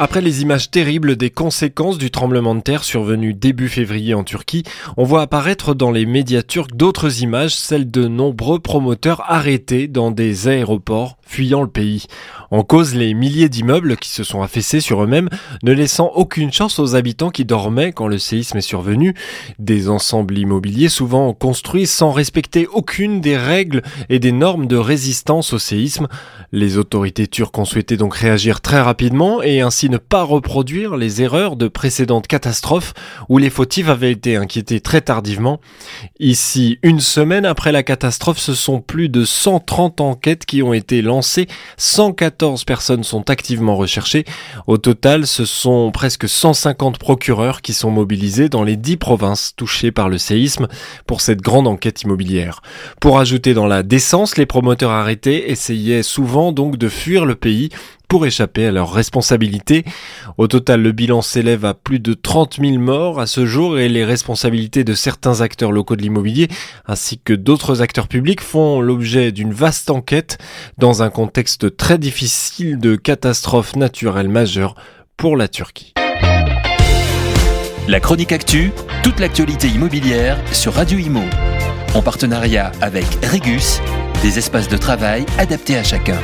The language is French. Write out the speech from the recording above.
Après les images terribles des conséquences du tremblement de terre survenu début février en Turquie, on voit apparaître dans les médias turcs d'autres images, celles de nombreux promoteurs arrêtés dans des aéroports fuyant le pays. En cause les milliers d'immeubles qui se sont affaissés sur eux-mêmes, ne laissant aucune chance aux habitants qui dormaient quand le séisme est survenu. Des ensembles immobiliers souvent construits sans respecter aucune des règles et des normes de résistance au séisme. Les autorités turques ont souhaité donc réagir très rapidement et ainsi ne pas reproduire les erreurs de précédentes catastrophes où les fautifs avaient été inquiétés très tardivement. Ici, une semaine après la catastrophe, ce sont plus de 130 enquêtes qui ont été lancées 114 personnes sont activement recherchées. Au total, ce sont presque 150 procureurs qui sont mobilisés dans les 10 provinces touchées par le séisme pour cette grande enquête immobilière. Pour ajouter dans la décence, les promoteurs arrêtés essayaient souvent donc de fuir le pays pour échapper à leurs responsabilités. Au total, le bilan s'élève à plus de 30 000 morts à ce jour et les responsabilités de certains acteurs locaux de l'immobilier ainsi que d'autres acteurs publics font l'objet d'une vaste enquête dans un contexte très difficile de catastrophe naturelle majeure pour la Turquie. La chronique actu, toute l'actualité immobilière sur Radio Imo. En partenariat avec Regus, des espaces de travail adaptés à chacun.